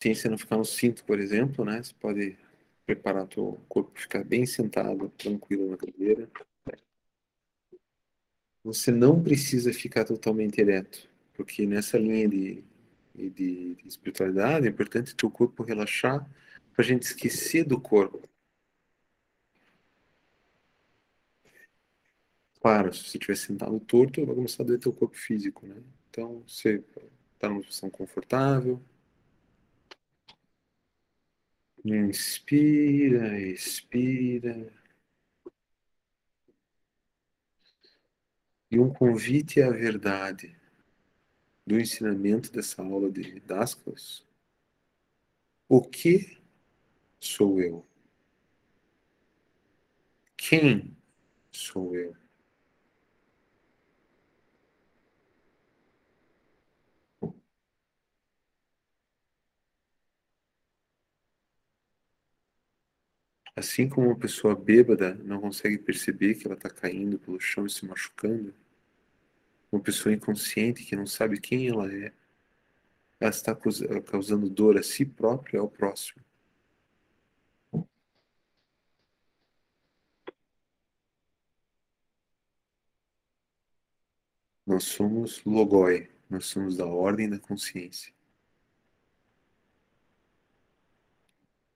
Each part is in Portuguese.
consciência não ficar no cinto, por exemplo, né? Você pode preparar o corpo ficar bem sentado, tranquilo na cadeira. Você não precisa ficar totalmente ereto, porque nessa linha de, de, de espiritualidade é importante o corpo relaxar para a gente esquecer do corpo. Claro, se você estiver sentado torto, vai começar a doer teu corpo físico, né? Então, você está numa posição confortável, Inspira, expira. E um convite à verdade do ensinamento dessa aula de Dascos. O que sou eu? Quem sou eu? Assim como uma pessoa bêbada não consegue perceber que ela está caindo pelo chão e se machucando, uma pessoa inconsciente que não sabe quem ela é, ela está causando dor a si própria e ao próximo. Nós somos logoi, nós somos da ordem da consciência.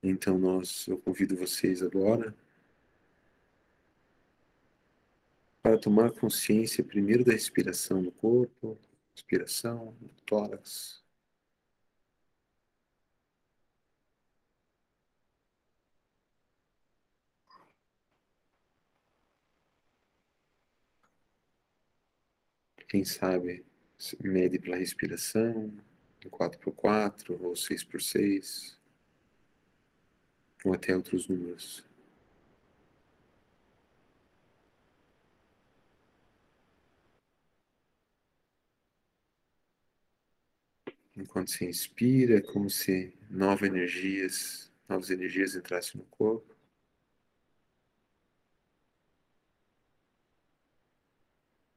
Então nós, eu convido vocês agora para tomar consciência primeiro da respiração no corpo, respiração no tórax. Quem sabe mede pela respiração, em 4x4 ou 6x6 ou até outros números. Enquanto se inspira, é como se novas energias, novas energias entrassem no corpo.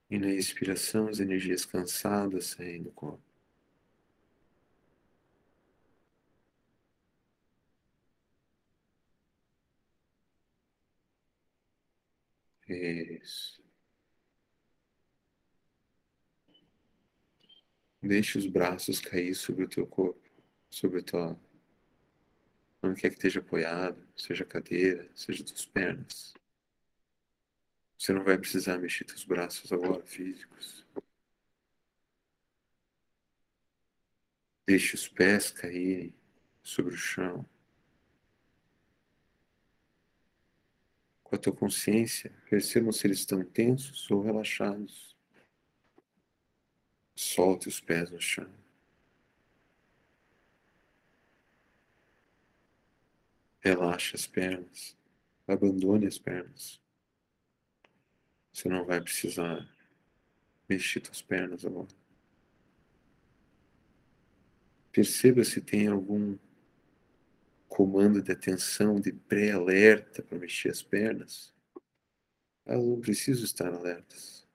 E na expiração, as energias cansadas saem do corpo. Isso. Deixe os braços cair sobre o teu corpo, sobre a tua. Onde quer que esteja apoiado, seja cadeira, seja tuas pernas. Você não vai precisar mexer teus braços agora, físicos. Deixe os pés caírem sobre o chão. Com a tua consciência, percebam se eles estão tensos ou relaxados. Solte os pés no chão. Relaxe as pernas. Abandone as pernas. Você não vai precisar mexer suas pernas agora. Perceba se tem algum comando de atenção, de pré-alerta para mexer as pernas, elas não precisam estar alertas.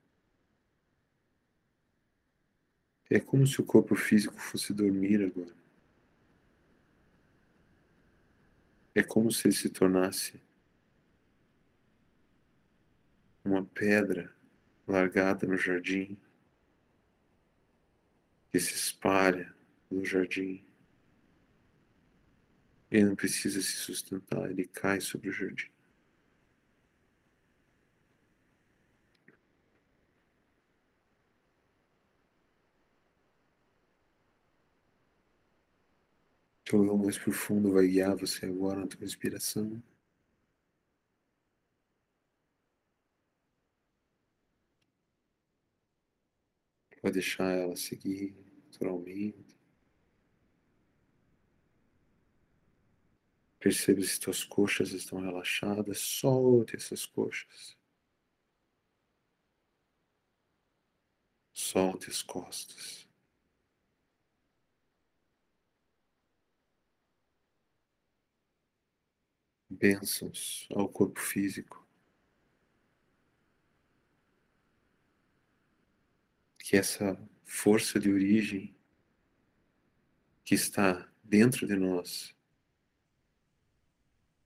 É como se o corpo físico fosse dormir agora. É como se ele se tornasse uma pedra largada no jardim que se espalha no jardim. Ele não precisa se sustentar, ele cai sobre o jardim. Então, o mais profundo vai guiar você agora na tua respiração. Vai deixar ela seguir naturalmente. Percebe se tuas coxas estão relaxadas, solte essas coxas. Solte as costas. Bênçãos ao corpo físico. Que essa força de origem que está dentro de nós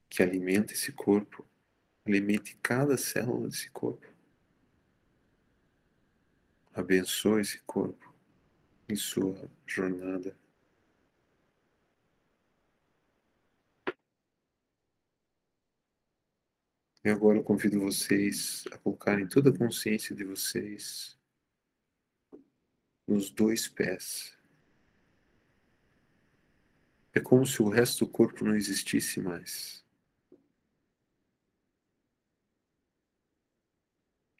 que alimenta esse corpo, alimente cada célula desse corpo. Abençoe esse corpo em sua jornada. E agora eu convido vocês a colocarem toda a consciência de vocês nos dois pés. É como se o resto do corpo não existisse mais.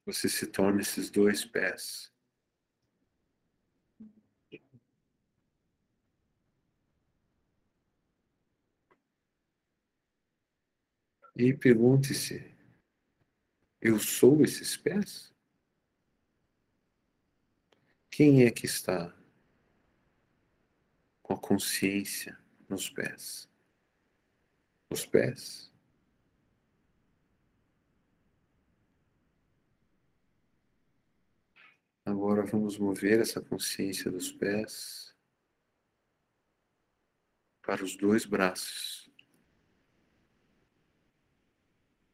Você se torna esses dois pés. E pergunte-se: eu sou esses pés? Quem é que está com a consciência nos pés? Os pés. Agora vamos mover essa consciência dos pés para os dois braços.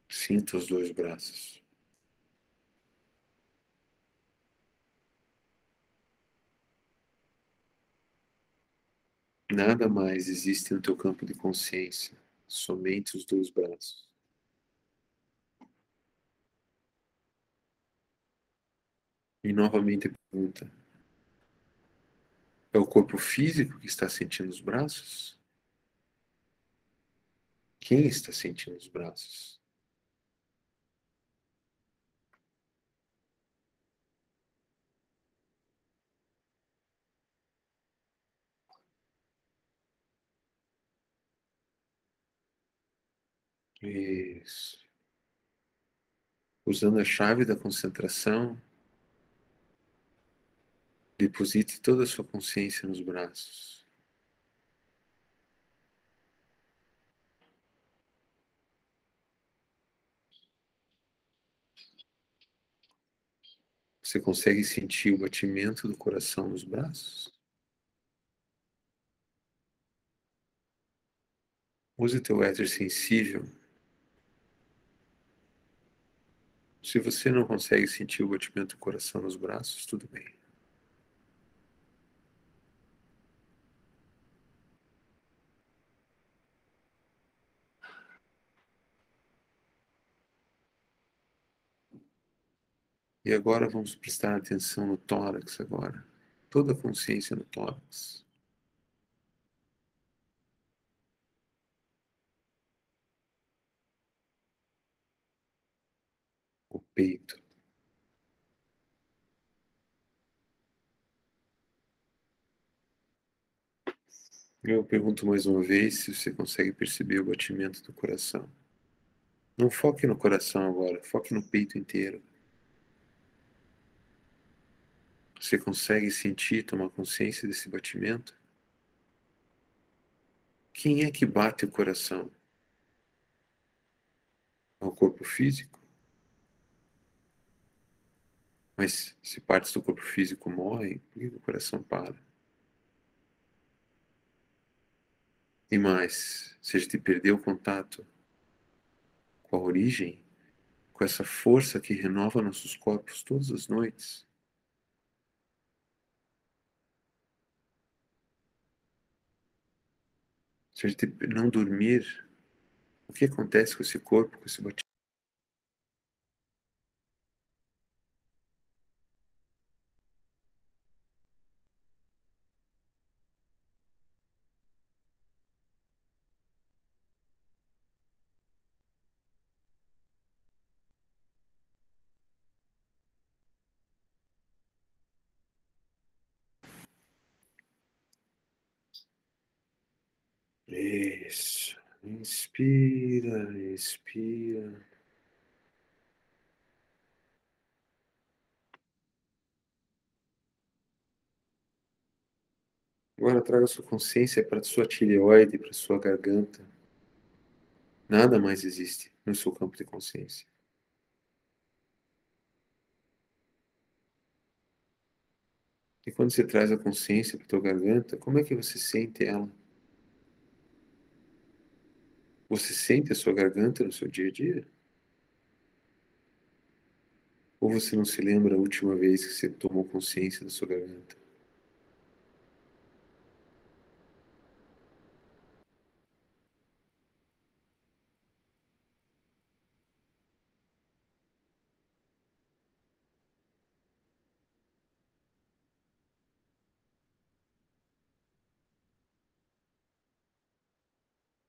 Sinta os dois braços. Nada mais existe no teu campo de consciência, somente os dois braços. E novamente pergunta: é o corpo físico que está sentindo os braços? Quem está sentindo os braços? Isso. Usando a chave da concentração, deposite toda a sua consciência nos braços. Você consegue sentir o batimento do coração nos braços? Use teu éter sensível Se você não consegue sentir o batimento do coração nos braços, tudo bem. E agora vamos prestar atenção no tórax agora. Toda a consciência no tórax. peito. Eu pergunto mais uma vez se você consegue perceber o batimento do coração. Não foque no coração agora, foque no peito inteiro. Você consegue sentir, tomar consciência desse batimento? Quem é que bate o coração? É o corpo físico? Mas se partes do corpo físico morrem, por que o coração para? E mais, se a gente perder o contato com a origem, com essa força que renova nossos corpos todas as noites, se a gente não dormir, o que acontece com esse corpo, com esse batimento? Isso. Inspira, expira. Agora traga sua consciência para sua tireoide, para sua garganta. Nada mais existe no seu campo de consciência. E quando você traz a consciência para a tua garganta, como é que você sente ela? Você sente a sua garganta no seu dia a dia? Ou você não se lembra a última vez que você tomou consciência da sua garganta?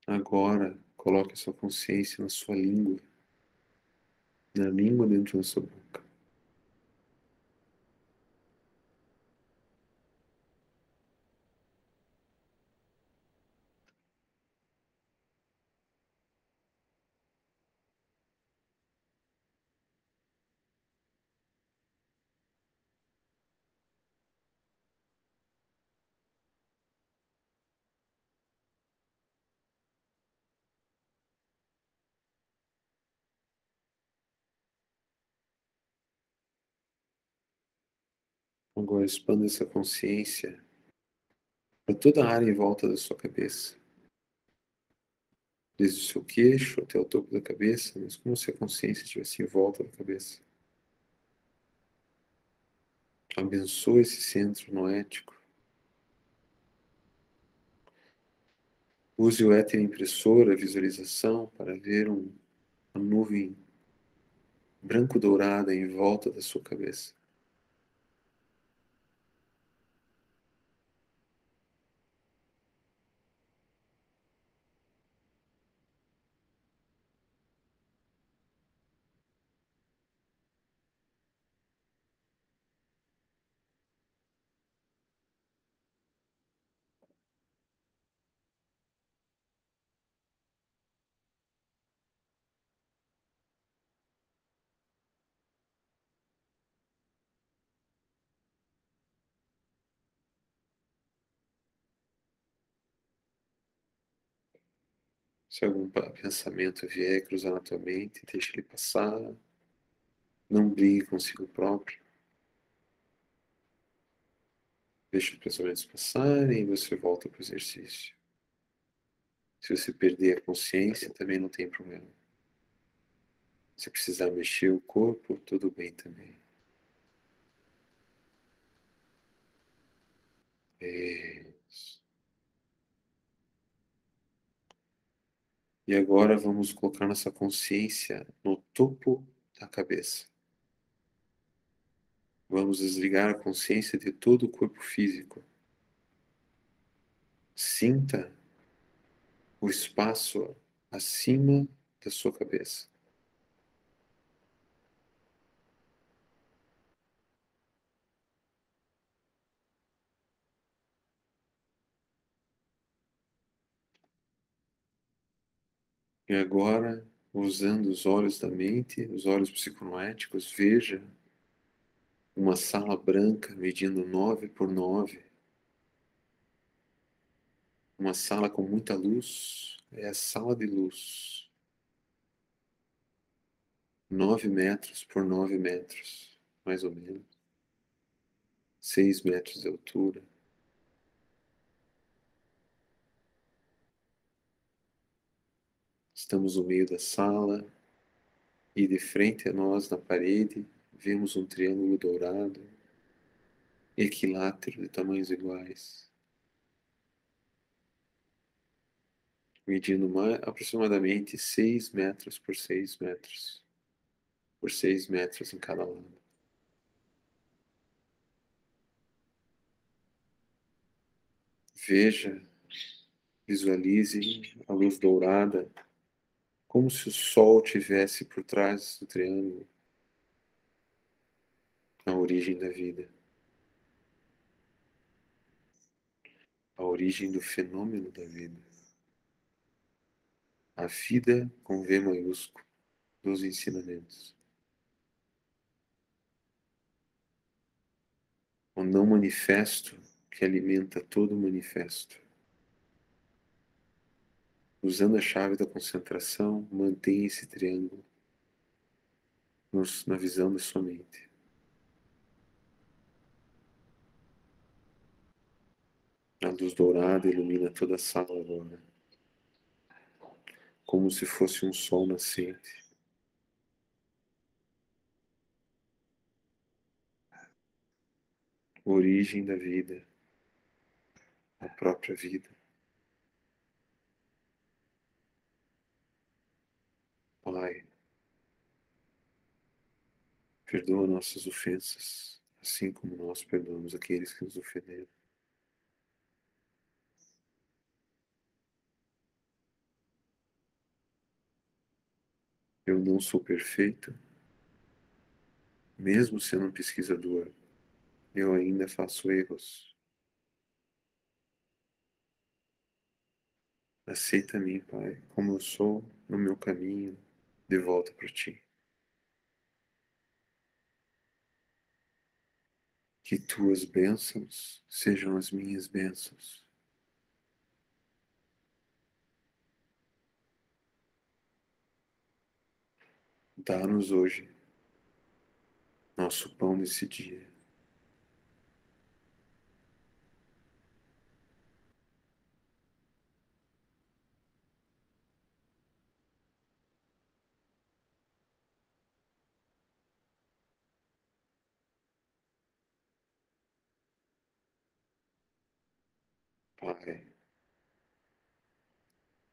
Agora, coloque a sua consciência na sua língua, na língua dentro da sua boca. Agora expanda essa consciência para toda a área em volta da sua cabeça. Desde o seu queixo até o topo da cabeça, mas como se a consciência estivesse em volta da cabeça. Abençoe esse centro noético. Use o éter impressor, a visualização, para ver um, uma nuvem branco-dourada em volta da sua cabeça. Se algum pensamento vier cruzar na tua mente, deixa ele passar. Não brigue consigo próprio. Deixa os pensamentos passarem e você volta para o exercício. Se você perder a consciência, também não tem problema. Se precisar mexer o corpo, tudo bem também. É. E agora vamos colocar nossa consciência no topo da cabeça. Vamos desligar a consciência de todo o corpo físico. Sinta o espaço acima da sua cabeça. E agora, usando os olhos da mente, os olhos psiconoéticos, veja uma sala branca medindo nove por nove. Uma sala com muita luz, é a sala de luz. Nove metros por nove metros, mais ou menos. Seis metros de altura. Estamos no meio da sala e de frente a nós, na parede, vemos um triângulo dourado, equilátero de tamanhos iguais, medindo mais, aproximadamente 6 metros por 6 metros, por 6 metros em cada lado. Veja, visualize a luz dourada como se o Sol tivesse por trás do triângulo, a origem da vida, a origem do fenômeno da vida, a vida com V maiúsculo dos ensinamentos. O não manifesto que alimenta todo o manifesto. Usando a chave da concentração, mantenha esse triângulo na visão da sua mente. A luz dourada ilumina toda a sala agora. como se fosse um sol nascente. Origem da vida, a própria vida. Pai, perdoa nossas ofensas, assim como nós perdoamos aqueles que nos ofenderam. Eu não sou perfeito, mesmo sendo um pesquisador, eu ainda faço erros. Aceita mim, Pai, como eu sou no meu caminho de volta para ti. Que tuas bênçãos sejam as minhas bênçãos. Dá-nos hoje nosso pão nesse dia. Pai,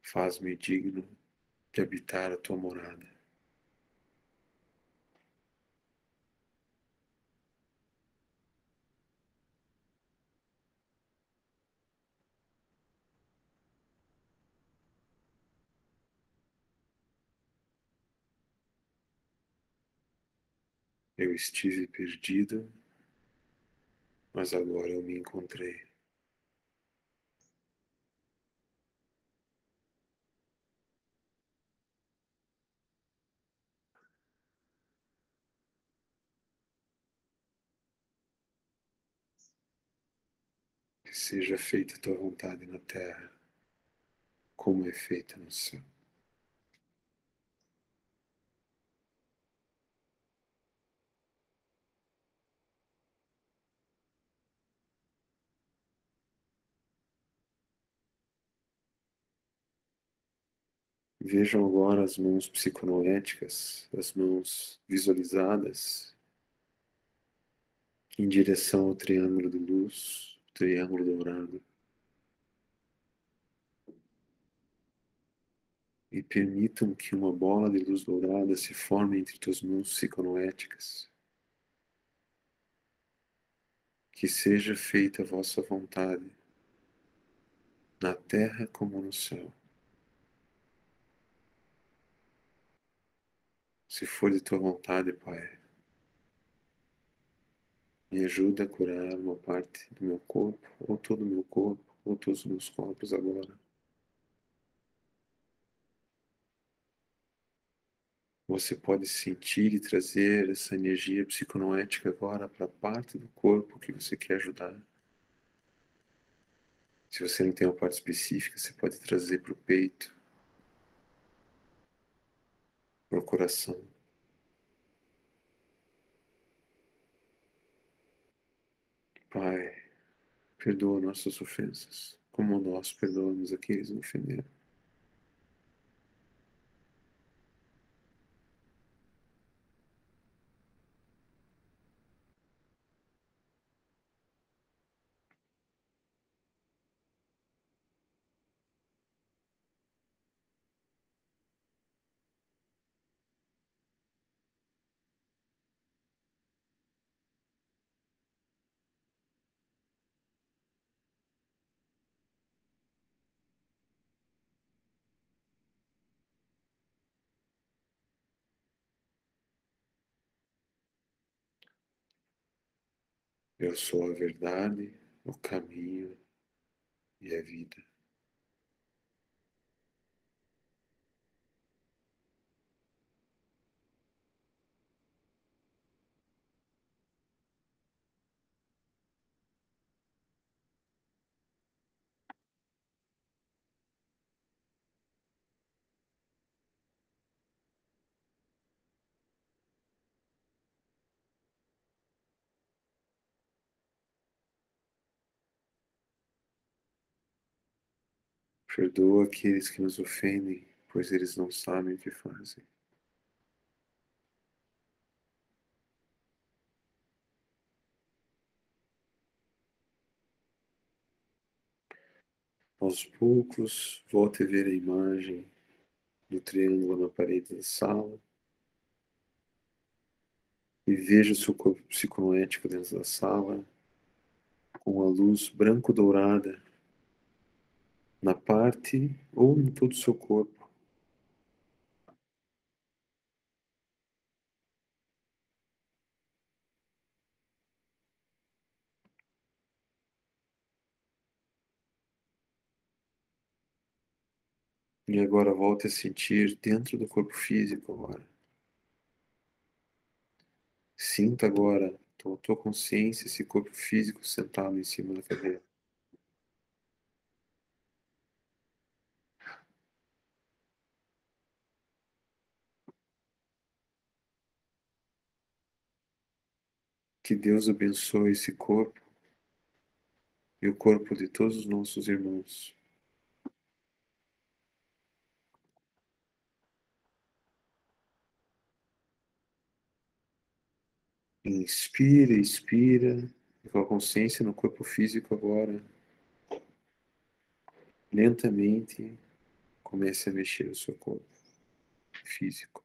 faz-me digno de habitar a tua morada. Eu estive perdido, mas agora eu me encontrei. Que seja feita a tua vontade na terra, como é feita no céu. Vejam agora as mãos psiconoéticas, as mãos visualizadas em direção ao triângulo de luz, triângulo dourado. E permitam que uma bola de luz dourada se forme entre tuas mãos psiconoéticas. Que seja feita a vossa vontade, na terra como no céu. Se for de tua vontade, Pai, me ajuda a curar uma parte do meu corpo, ou todo o meu corpo, ou todos os meus corpos agora. Você pode sentir e trazer essa energia psiconoética agora para a parte do corpo que você quer ajudar. Se você não tem uma parte específica, você pode trazer para o peito, para o coração. Pai, perdoa nossas ofensas, como nós perdoamos aqueles que ofenderam. Eu sou a verdade, o caminho e a vida. Perdoa aqueles que nos ofendem pois eles não sabem o que fazem. Aos poucos, volte a ver a imagem do triângulo na parede da sala e veja o seu corpo psiconoético dentro da sala com a luz branco-dourada na parte ou em todo o seu corpo. E agora volte a sentir dentro do corpo físico agora. Sinta agora a tua consciência, esse corpo físico sentado em cima da cadeira. Que Deus abençoe esse corpo e o corpo de todos os nossos irmãos. Inspira, expira, com a consciência no corpo físico agora. Lentamente comece a mexer o seu corpo físico.